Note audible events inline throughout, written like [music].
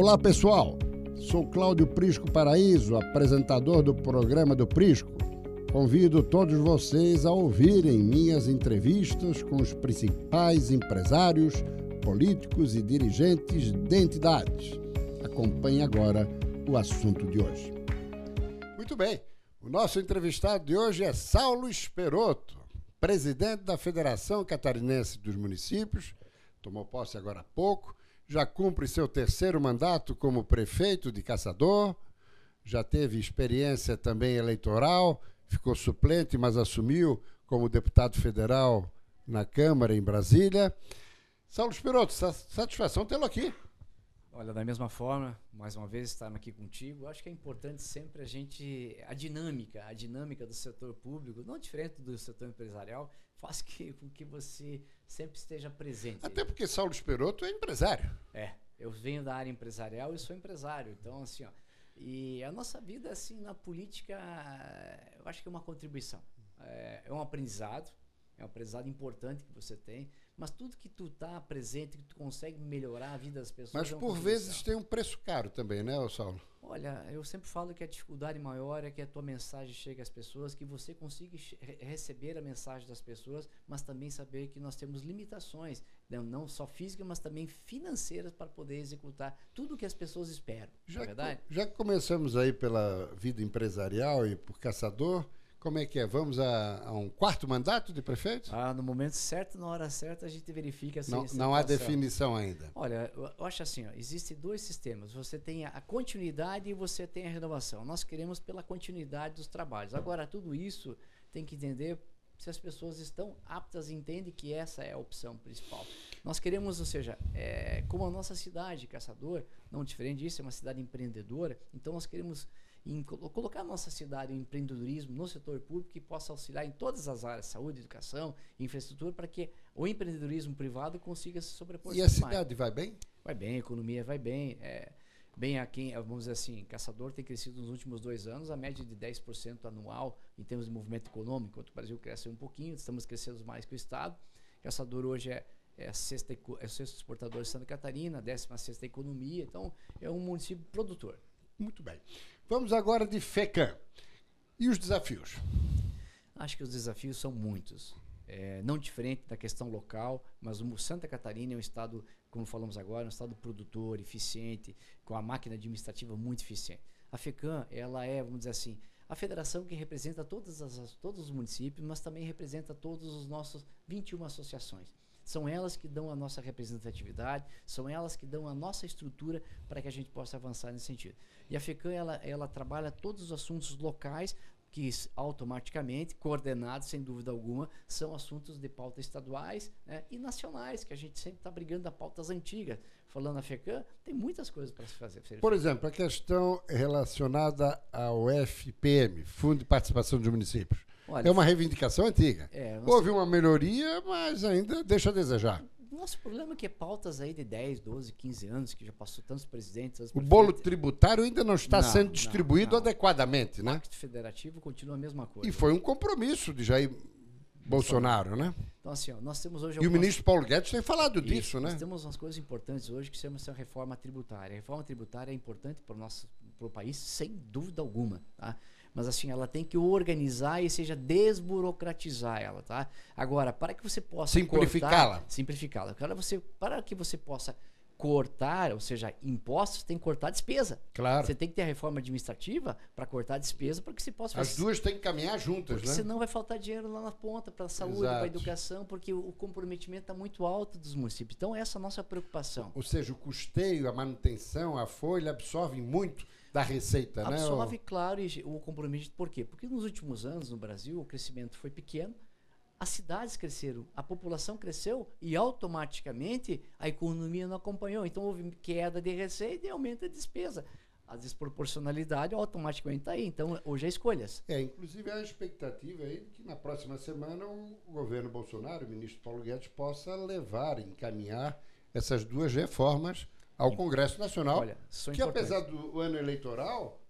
Olá pessoal, sou Cláudio Prisco Paraíso, apresentador do programa do Prisco. Convido todos vocês a ouvirem minhas entrevistas com os principais empresários, políticos e dirigentes de entidades. Acompanhe agora o assunto de hoje. Muito bem, o nosso entrevistado de hoje é Saulo Esperoto, presidente da Federação Catarinense dos Municípios, tomou posse agora há pouco, já cumpre seu terceiro mandato como prefeito de Caçador, já teve experiência também eleitoral, ficou suplente, mas assumiu como deputado federal na Câmara em Brasília. Saulo Spiroto, satisfação tê-lo aqui. Olha, da mesma forma, mais uma vez estar aqui contigo, acho que é importante sempre a gente a dinâmica, a dinâmica do setor público, não diferente do setor empresarial, faz que, com que você sempre esteja presente. Até porque Saulo Esperoto é empresário. É, eu venho da área empresarial e sou empresário, então assim, ó, e a nossa vida assim na política, eu acho que é uma contribuição, é, é um aprendizado, é um aprendizado importante que você tem, mas tudo que tu tá presente, que tu consegue melhorar a vida das pessoas. Mas é por vezes tem um preço caro também, né, Saulo? Olha, eu sempre falo que a dificuldade maior é que a tua mensagem chegue às pessoas, que você consiga receber a mensagem das pessoas, mas também saber que nós temos limitações, não, né, não só físicas, mas também financeiras para poder executar tudo o que as pessoas esperam. É já, é verdade? já que começamos aí pela vida empresarial e por caçador, como é que é? Vamos a, a, um quarto mandato de prefeito? Ah, no momento certo, na hora certa, a gente verifica se Não, não há definição ainda. Olha, eu acho assim, ó, existem dois sistemas. Você tem a continuidade e você tem a renovação. Nós queremos pela continuidade dos trabalhos. Agora, tudo isso tem que entender se as pessoas estão aptas e entendem que essa é a opção principal. Nós queremos, ou seja, é, como a nossa cidade, Caçador, não diferente disso, é uma cidade empreendedora, então nós queremos em colocar a nossa cidade em empreendedorismo no setor público que possa auxiliar em todas as áreas, saúde, educação, infraestrutura, para que o empreendedorismo privado consiga se sobrepor. E a cidade vai bem? Vai bem, a economia vai bem. É, bem aqui, vamos dizer assim, Caçador tem crescido nos últimos dois anos a média de 10% anual em termos de movimento econômico, enquanto o Brasil cresce um pouquinho, estamos crescendo mais que o Estado. Caçador hoje é, é, sexta, é o sexto exportador de Santa Catarina, décima sexta economia, então é um município produtor. Muito bem. Vamos agora de FECAM. E os desafios? Acho que os desafios são muitos. É, não diferente da questão local, mas o Santa Catarina é um estado, como falamos agora, um estado produtor, eficiente, com a máquina administrativa muito eficiente. A FECAM, ela é, vamos dizer assim, a federação que representa todas as, todos os municípios, mas também representa todos os nossos 21 associações. São elas que dão a nossa representatividade, são elas que dão a nossa estrutura para que a gente possa avançar nesse sentido. E a FECAM, ela, ela trabalha todos os assuntos locais que automaticamente, coordenados sem dúvida alguma, são assuntos de pauta estaduais né, e nacionais, que a gente sempre está brigando a pautas antigas. Falando a FECAM, tem muitas coisas para se fazer. Por exemplo, a questão relacionada ao FPM, Fundo de Participação dos Municípios. Olha, é uma reivindicação antiga. É, Houve uma melhoria, mas ainda deixa a desejar. Nosso problema é que é pautas aí de 10, 12, 15 anos, que já passou tantos presidentes. O bolo tributário ainda não está não, sendo distribuído não, não. adequadamente, né? O Pacto Federativo continua a mesma coisa. E foi um compromisso de Jair Bolsonaro, né? Então, assim, ó, nós temos hoje. E o ministro Paulo Guedes tem falado Isso, disso, né? Nós temos umas coisas importantes hoje que chama-se a reforma tributária. A reforma tributária é importante para o nosso pro país, sem dúvida alguma, tá? Mas assim, ela tem que organizar e seja desburocratizar ela, tá? Agora, para que você possa simplificá-la, simplificá-la, para você, para que você possa cortar, ou seja, impostos, tem que cortar despesa. Claro. Você tem que ter a reforma administrativa para cortar despesa para que se possa As duas têm que caminhar juntas, porque né? senão vai faltar dinheiro lá na ponta para a saúde, para a educação, porque o comprometimento está muito alto dos municípios. Então essa é a nossa preocupação. Ou seja, o custeio, a manutenção, a folha absorvem muito da receita, Absorve, né? Absorve, claro, o compromisso. Por quê? Porque nos últimos anos no Brasil o crescimento foi pequeno, as cidades cresceram, a população cresceu e automaticamente a economia não acompanhou. Então houve queda de receita e aumento de despesa. A desproporcionalidade automaticamente está aí. Então, hoje é escolhas. É, inclusive a expectativa aí que na próxima semana o governo Bolsonaro, o ministro Paulo Guedes, possa levar, encaminhar essas duas reformas ao Congresso Nacional, Olha, que apesar do ano eleitoral,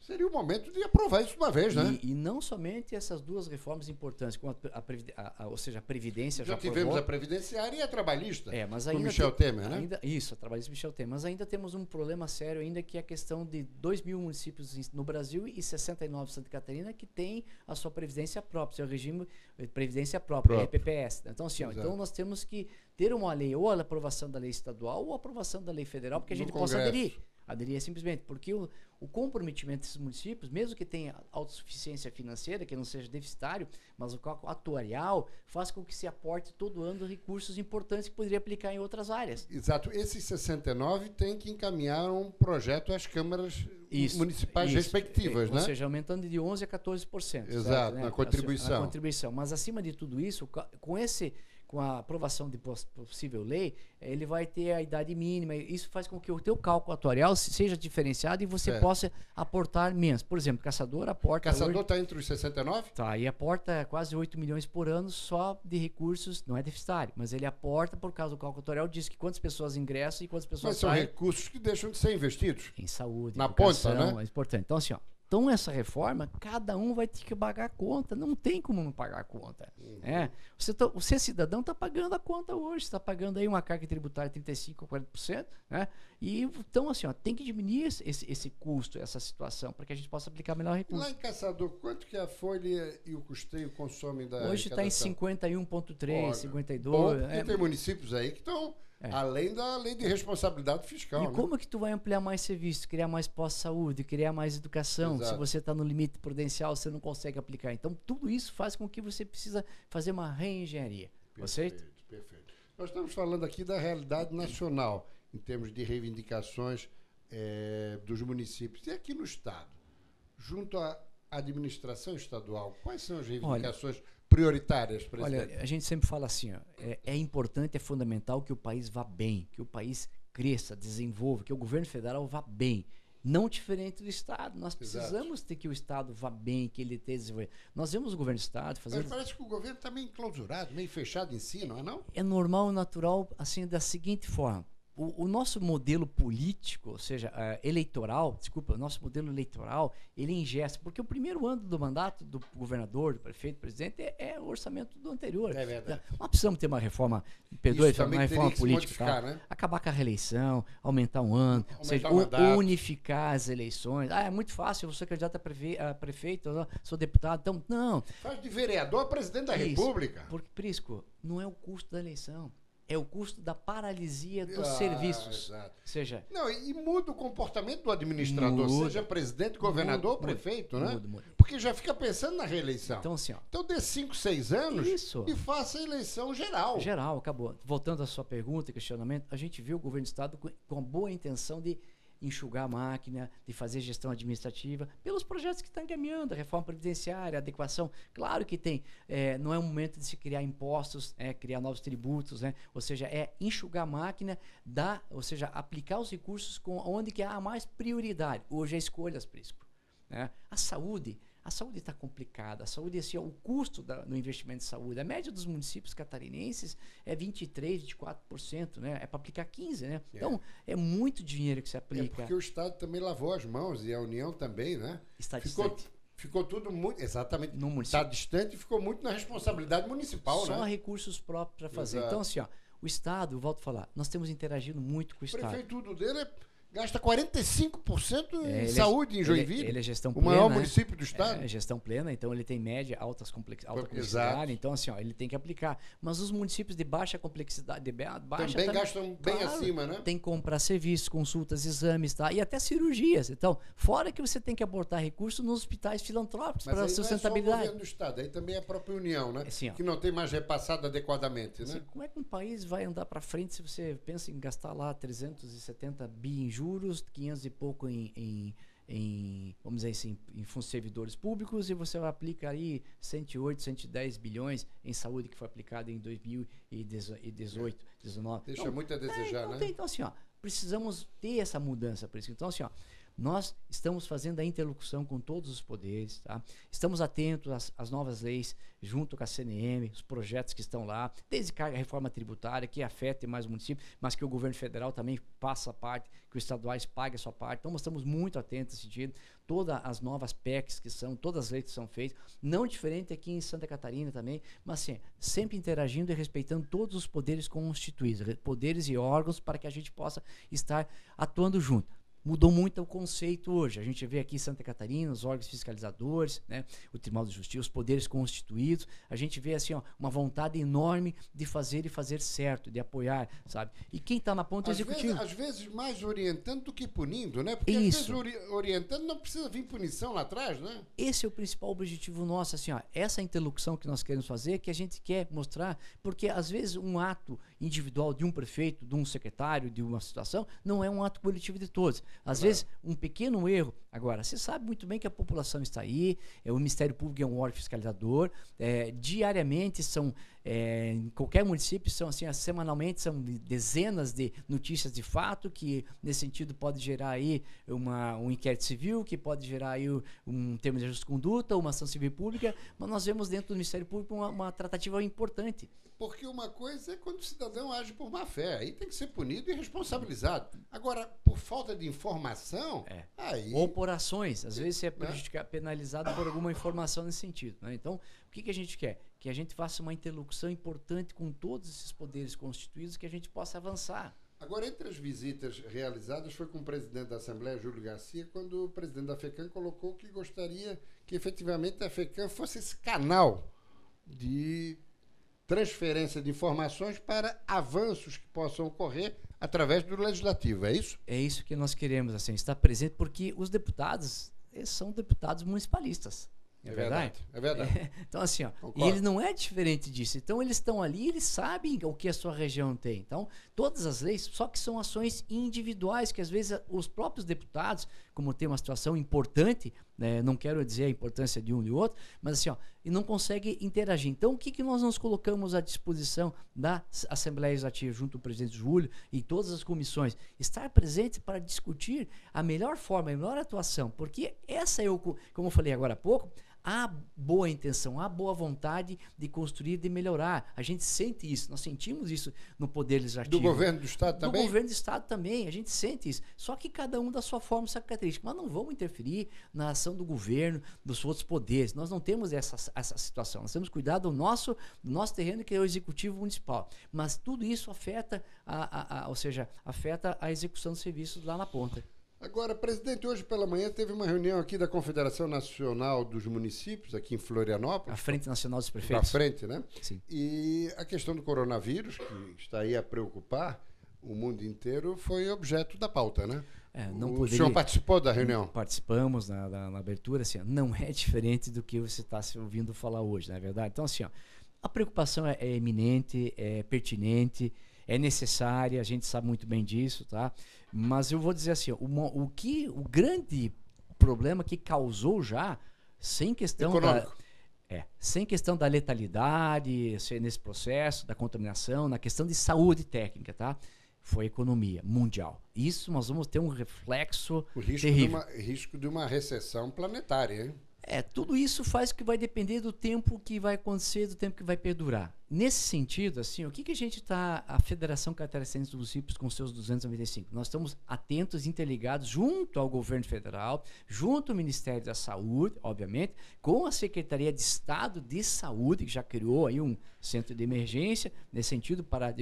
Seria o momento de aprovar isso de uma vez, né? E, e não somente essas duas reformas importantes, como a, a, a, ou seja, a Previdência já, já tivemos aprovou. a Previdenciária e a Trabalhista. É, mas ainda. Michel tem, Temer, né? Ainda, isso, a Trabalhista Michel Temer. Mas ainda temos um problema sério, ainda que é a questão de 2 mil municípios no Brasil e 69 em Santa Catarina que tem a sua Previdência própria, seu regime de Previdência própria, Próprio. EPPS. Então, assim, ó, então nós temos que ter uma lei, ou a aprovação da lei estadual ou a aprovação da lei federal, porque a gente possa aderir. Aderir simplesmente porque o, o comprometimento desses municípios, mesmo que tenha autossuficiência financeira, que não seja deficitário, mas o cálculo atuarial faz com que se aporte todo ano recursos importantes que poderia aplicar em outras áreas. Exato. Esses 69 tem que encaminhar um projeto às câmaras isso, municipais isso. respectivas, é, né? Ou seja, aumentando de 11% a 14%. Exato, certo, né? na contribuição. Na contribuição. Mas acima de tudo isso, com esse com a aprovação de possível lei, ele vai ter a idade mínima. Isso faz com que o teu cálculo atuarial seja diferenciado e você possa aportar menos. Por exemplo, caçador aporta. Caçador está entre os 69? Tá, e aporta quase 8 milhões por ano só de recursos, não é deficitário, mas ele aporta por causa do cálculo atuarial, diz que quantas pessoas ingressam e quantas pessoas mas são saem. recursos que deixam de ser investidos. Em saúde, na ponta, né? É importante. Então, assim, ó, então, essa reforma, cada um vai ter que pagar a conta. Não tem como não pagar a conta. Uhum. É. Você, tá, você, cidadão, está pagando a conta hoje. está pagando aí uma carga tributária de 35% a 40%. Né? E, então, assim, ó, tem que diminuir esse, esse custo, essa situação, para que a gente possa aplicar melhor recurso. Lá em Caçador, quanto que a folha e o custeio consomem da Hoje está em 51,3%, 52%. Bom, é, tem municípios aí que estão é. Além da lei de responsabilidade fiscal. E né? como que tu vai ampliar mais serviços, criar mais pós-saúde, criar mais educação? Exato. Se você está no limite prudencial, você não consegue aplicar. Então, tudo isso faz com que você precisa fazer uma reengenharia. Perfeito, perfeito. Nós estamos falando aqui da realidade nacional, em termos de reivindicações é, dos municípios. E aqui no Estado, junto à administração estadual, quais são as reivindicações Olha, prioritárias, presidente? Olha, a gente sempre fala assim, ó, é, é importante, é fundamental que o país vá bem, que o país cresça, desenvolva, que o governo federal vá bem. Não diferente do Estado. Nós precisamos Exato. ter que o Estado vá bem, que ele esteja desenvolvendo. Nós vemos o governo do Estado fazendo. Mas parece que o governo está meio enclausurado, meio fechado em si, não é não? É normal, natural, assim, da seguinte forma o, o, nosso modelo político, ou seja, uh, eleitoral, desculpa, o nosso modelo eleitoral, ele ingesta, porque o primeiro ano do mandato do governador, do prefeito, do presidente é, é o orçamento do anterior. É verdade. Nós precisamos ter uma reforma, perdoe, uma reforma política, tá? né? acabar com a reeleição, aumentar um ano, aumentar seja, unificar as eleições. Ah, é muito fácil, eu sou candidato a, prefe a prefeito, sou deputado, então, não. Faz de vereador a presidente da Isso, República. Porque, Prisco, não é o custo da eleição é o custo da paralisia dos ah, serviços. Exato. Seja, não, e muda o comportamento do administrador, muda, seja presidente, governador, muda, prefeito, muda, né? Muda, muda. Porque já fica pensando na reeleição. Então, assim, ó, então dê 5, 6 anos isso. e faça a eleição geral. Geral, acabou. Voltando à sua pergunta e questionamento, a gente viu o governo do Estado com, com boa intenção de enxugar a máquina, de fazer gestão administrativa, pelos projetos que estão encaminhando, reforma previdenciária, adequação. Claro que tem, é, não é o momento de se criar impostos, é, criar novos tributos, né? ou seja, é enxugar a máquina, dar, ou seja, aplicar os recursos com onde que há mais prioridade. Hoje é escolhas, Prisco. Né? A saúde, a saúde está complicada. A saúde, assim, ó, o custo da, no investimento de saúde, a média dos municípios catarinenses é 23, 24%, né? É para aplicar 15, né? É. Então, é muito dinheiro que se aplica. É porque o Estado também lavou as mãos e a União também, né? Está ficou, distante. Ficou tudo muito, exatamente, no município. está distante e ficou muito na responsabilidade municipal, Só né? Só recursos próprios para fazer. Exato. Então, assim, ó, o Estado, volto a falar, nós temos interagido muito com o, o Estado. O prefeito dele é gasta 45% em é, é saúde é, em Joinville. Ele, ele, é gestão plena. O maior município do estado. É, gestão plena, então ele tem média, altas complex, alta complexidade. Então, assim, ó, ele tem que aplicar. Mas os municípios de baixa complexidade, de baixa também, também gastam bem claro, acima, né? Tem que comprar serviços, consultas, exames, tá? E até cirurgias. Então, fora que você tem que aportar recursos nos hospitais filantrópicos para sustentabilidade. Não é só o do estado, aí também é a própria União, né? Assim, ó, que não tem mais repassado adequadamente, assim, né? Como é que um país vai andar para frente se você pensa em gastar lá 370 bi em juros, 500 e pouco em, em, em vamos dizer assim, em servidores públicos e você aplica aí 108, 110 bilhões em saúde que foi aplicado em 2018, 19. Deixa então, muito a desejar, é, então, né? Tem, então assim, ó, precisamos ter essa mudança por isso. Então assim, ó, nós estamos fazendo a interlocução com todos os poderes, tá? estamos atentos às, às, novas leis junto com a CNM, os projetos que estão lá, desde a reforma tributária, que afeta mais o município, mas que o governo federal também faça a parte, que os estaduais paguem a sua parte. Então, nós estamos muito atentos nesse sentido. Todas as novas PECs que são, todas as leis que são feitas, não diferente aqui em Santa Catarina também, mas assim, sempre interagindo e respeitando todos os poderes constituídos, poderes e órgãos, para que a gente possa estar atuando junto mudou muito o conceito hoje. A gente vê aqui em Santa Catarina os órgãos fiscalizadores, né, o Tribunal de Justiça, os poderes constituídos. A gente vê assim, ó, uma vontade enorme de fazer e fazer certo, de apoiar, sabe? E quem está na ponta às executiva? Vezes, às vezes mais orientando do que punindo, né? Porque Isso. às vezes ori orientando não precisa vir punição lá atrás, né? Esse é o principal objetivo nosso, assim, ó, essa interlocução que nós queremos fazer, que a gente quer mostrar, porque às vezes um ato individual de um prefeito, de um secretário, de uma situação, não é um ato coletivo de todos. Às claro. vezes, um pequeno erro. Agora, você sabe muito bem que a população está aí, é, o Ministério Público é um órgão fiscalizador, é, diariamente são, é, em qualquer município, são assim, semanalmente são dezenas de notícias de fato, que nesse sentido pode gerar aí uma, um inquérito civil, que pode gerar aí um termo de justa conduta, uma ação civil pública, mas nós vemos dentro do Ministério Público uma, uma tratativa importante. Porque uma coisa é quando o cidadão age por má fé, aí tem que ser punido e responsabilizado. Agora, por falta de informação, é. aí. Ou por ações. Às vezes você é né? penalizado por alguma informação nesse sentido. Né? Então, o que, que a gente quer? Que a gente faça uma interlocução importante com todos esses poderes constituídos que a gente possa avançar. Agora, entre as visitas realizadas, foi com o presidente da Assembleia, Júlio Garcia, quando o presidente da FECAM colocou que gostaria que efetivamente a FECAM fosse esse canal de transferência de informações para avanços que possam ocorrer através do legislativo, é isso? É isso que nós queremos, assim, estar presente, porque os deputados são deputados municipalistas. É, é verdade? É verdade. É, [laughs] então, assim, ó, e ele não é diferente disso. Então, eles estão ali, eles sabem o que a sua região tem. Então, todas as leis, só que são ações individuais, que às vezes os próprios deputados, como tem uma situação importante, né, não quero dizer a importância de um e outro, mas assim, ó, e não consegue interagir. Então, o que, que nós nos colocamos à disposição da Assembleia Legislativa, junto ao presidente Júlio e todas as comissões? Estar presente para discutir a melhor forma, a melhor atuação, porque essa é o, como eu falei agora há pouco, há boa intenção, há boa vontade de construir, de melhorar. A gente sente isso, nós sentimos isso no Poder Legislativo. Do governo do Estado também? Do governo do Estado também, a gente sente isso. Só que cada um da sua forma, sua característica. Mas não vamos interferir na ação do governo, dos outros poderes. Nós não temos essa, essa situação. Nós temos que cuidar do nosso, do nosso terreno, que é o Executivo Municipal. Mas tudo isso afeta, a, a, a ou seja, afeta a execução dos serviços lá na ponta. Agora, presidente, hoje pela manhã teve uma reunião aqui da Confederação Nacional dos Municípios, aqui em Florianópolis. A Frente Nacional dos Prefeitos. A frente, né? Sim. E a questão do coronavírus, que está aí a preocupar o mundo inteiro, foi objeto da pauta, né? É, não o poderia... senhor participou da reunião? Participamos na, na, na abertura, assim, não é diferente do que você está se ouvindo falar hoje, não é verdade? Então, assim, ó, a preocupação é, é eminente, é pertinente, é necessária, a gente sabe muito bem disso, tá? Mas eu vou dizer assim, o, o que o grande problema que causou já, sem questão Econômico. da é, sem questão da letalidade, nesse processo da contaminação, na questão de saúde técnica, tá? Foi a economia mundial. Isso nós vamos ter um reflexo o risco terrível. De uma, risco de uma recessão planetária, hein? É, tudo isso faz que vai depender do tempo que vai acontecer, do tempo que vai perdurar. Nesse sentido, assim, o que, que a gente está, a Federação Catarinense dos Municípios com seus 295? Nós estamos atentos, interligados junto ao governo federal, junto ao Ministério da Saúde, obviamente, com a Secretaria de Estado de Saúde, que já criou aí um centro de emergência, nesse sentido, para...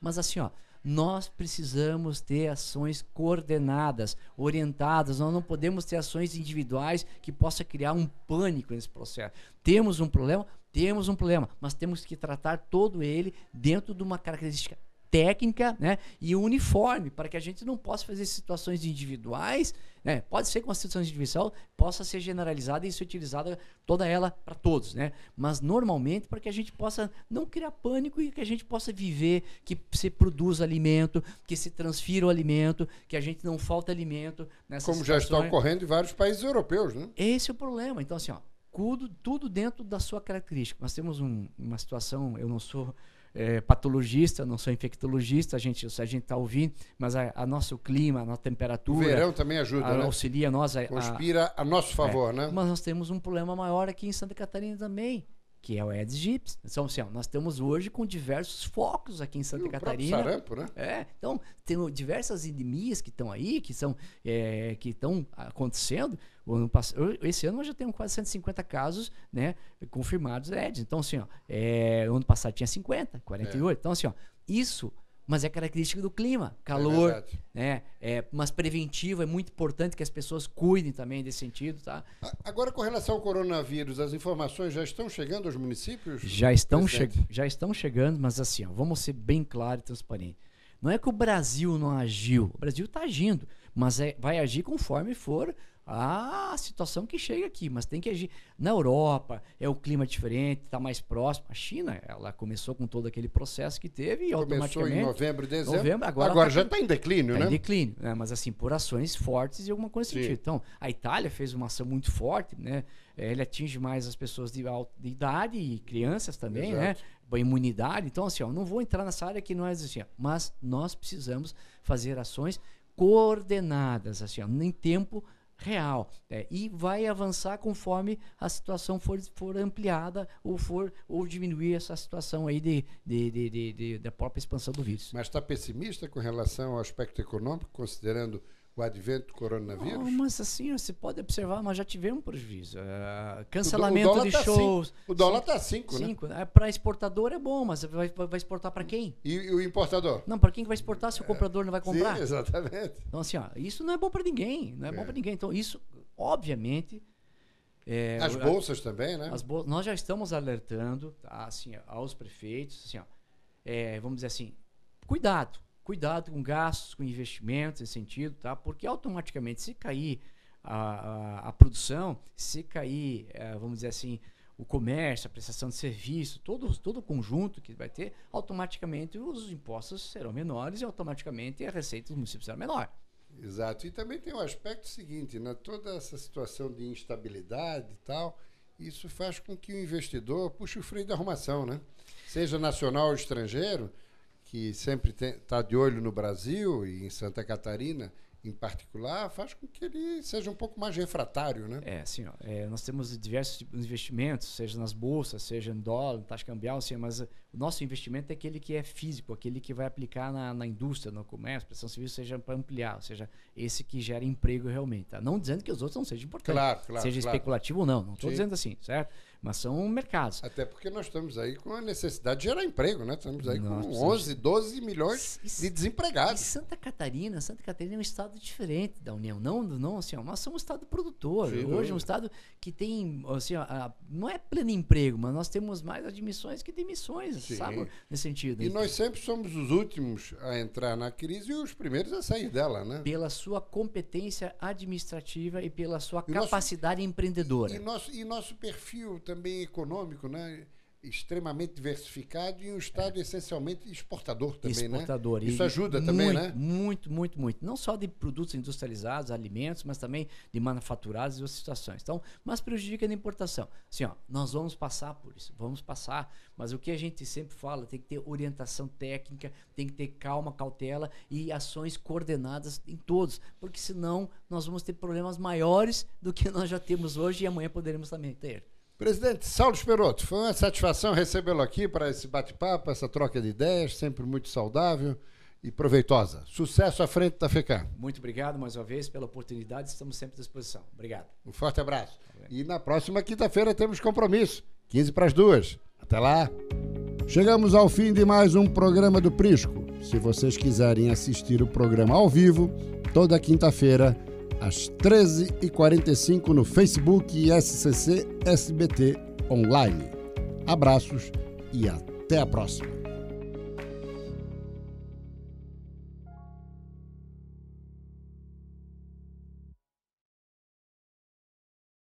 Mas assim, ó, nós precisamos ter ações coordenadas, orientadas. Nós não podemos ter ações individuais que possa criar um pânico nesse processo. Temos um problema, temos um problema, mas temos que tratar todo ele dentro de uma característica técnica né, e uniforme, para que a gente não possa fazer situações individuais, né, pode ser que uma situação individual possa ser generalizada e ser utilizada toda ela para todos, né, mas normalmente para que a gente possa não criar pânico e que a gente possa viver, que se produza alimento, que se transfira o alimento, que a gente não falta alimento. Como já está ocorrendo em vários países europeus, né? Esse é o problema. Então, assim, ó, tudo, tudo dentro da sua característica. Nós temos um, uma situação, eu não sou é, patologista, não sou infectologista, a gente a gente está ouvindo, mas a, a, nosso clima, a nossa temperatura. O verão também ajuda, a, né? Auxilia nós. A, Conspira a, nosso favor, é, né? Mas nós temos um problema maior aqui em Santa Catarina também que é o Aedes aegypti. Então, assim, ó, nós estamos hoje com diversos focos aqui em Santa e Catarina. O sarampo, né? É, então tem diversas endemias que estão aí, que são é, que estão acontecendo. Ano esse ano nós já temos quase 150 casos, né, confirmados Aedes. Então, assim, ó, é, ano passado tinha 50, 48. É. Então, assim, ó, isso mas é característica do clima, calor, é né? É, mas preventivo é muito importante que as pessoas cuidem também desse sentido, tá? Agora com relação ao coronavírus, as informações já estão chegando aos municípios? Já estão, che já estão chegando, mas assim, ó, vamos ser bem claro e transparente. Não é que o Brasil não agiu, o Brasil está agindo, mas é, vai agir conforme for a situação que chega aqui, mas tem que agir. Na Europa é o clima diferente, está mais próximo. A China, ela começou com todo aquele processo que teve e começou automaticamente. em novembro dezembro. Novembro, agora, agora tá, já está em declínio, tá né? Em declínio, né? mas assim, por ações fortes e alguma coisa sentido. Então, a Itália fez uma ação muito forte, né? Ele atinge mais as pessoas de, alta, de idade e crianças também, né? Exato. né? A imunidade. Então, assim, ó, não vou entrar nessa área que não é assim, mas nós precisamos fazer ações coordenadas, assim, ó, em tempo real. É, e vai avançar conforme a situação for, for ampliada ou for ou diminuir essa situação aí de, de, de, de, da própria expansão do vírus. Mas está pessimista com relação ao aspecto econômico, considerando o advento do coronavírus? Não, mas assim, você pode observar, nós já tivemos prejuízo. Uh, cancelamento o, o de tá shows. Cinco. O dólar está 5, né? Cinco. É, para exportador é bom, mas vai, vai exportar para quem? E, e, o importador? Não, para quem que vai exportar se o comprador não vai comprar? Sim, exatamente. Então, assim, ó, isso não é bom para ninguém. Não é, é, bom para ninguém. Então, isso, obviamente. É, as bolsas a, também, né? As bolsas, nós já estamos alertando tá, assim, aos prefeitos, assim, ó, é, vamos dizer assim, cuidado cuidado com gastos, com investimentos nesse sentido, tá? Porque automaticamente, se cair a, a, a produção, se cair, é, vamos dizer assim, o comércio, a prestação de serviço, todo, todo o conjunto que vai ter, automaticamente os impostos serão menores e automaticamente a receita dos municípios será menor. Exato. E também tem o um aspecto seguinte, né? toda essa situação de instabilidade e tal, isso faz com que o investidor puxe o freio da arrumação, né? Seja nacional ou estrangeiro, que sempre está de olho no Brasil e em Santa Catarina em particular, faz com que ele seja um pouco mais refratário, né? É, sim. É, nós temos diversos tipos de investimentos, seja nas bolsas, seja em dólar, taxa cambial, sim, mas o nosso investimento é aquele que é físico, aquele que vai aplicar na, na indústria, no comércio, prestação civil, seja para ampliar, ou seja, esse que gera emprego realmente. Tá? Não dizendo que os outros não sejam importantes, claro, claro, seja claro. especulativo ou não, não estou dizendo assim, certo? mas são mercados. Até porque nós estamos aí com a necessidade de gerar emprego, né? Estamos aí nós com 11, 12 milhões de desempregados. E Santa Catarina, Santa Catarina é um estado diferente da União, não, não assim, nós somos um estado produtor. Sim, Hoje é um estado que tem, assim, a, não é pleno emprego, mas nós temos mais admissões que demissões, Sim. sabe? Nesse sentido. E nós sempre somos os últimos a entrar na crise e os primeiros a sair dela, né? Pela sua competência administrativa e pela sua e capacidade nosso, empreendedora. E, e, nosso, e nosso perfil também econômico, né? Extremamente diversificado e um estado é. essencialmente exportador também, né? exportador. né? Isso ajuda muito, também, né? Muito, muito, muito. Não só de produtos industrializados, alimentos, mas também de manufaturados e outras situações. Então, mas prejudica na importação. Assim, ó, nós vamos passar por isso, vamos passar, mas o que a gente sempre fala, tem que ter orientação técnica, tem que ter calma, cautela e ações coordenadas em todos, porque senão nós vamos ter problemas maiores do que nós já temos hoje e amanhã poderemos também ter. Presidente Saulo Esperoto, foi uma satisfação recebê-lo aqui para esse bate-papo, essa troca de ideias, sempre muito saudável e proveitosa. Sucesso à frente da FECAM. Muito obrigado mais uma vez pela oportunidade, estamos sempre à disposição. Obrigado. Um forte abraço. E na próxima quinta-feira temos compromisso, 15 para as duas. Até lá. Chegamos ao fim de mais um programa do Prisco. Se vocês quiserem assistir o programa ao vivo, toda quinta-feira, às 13h45 no Facebook SCC SBT Online. Abraços e até a próxima.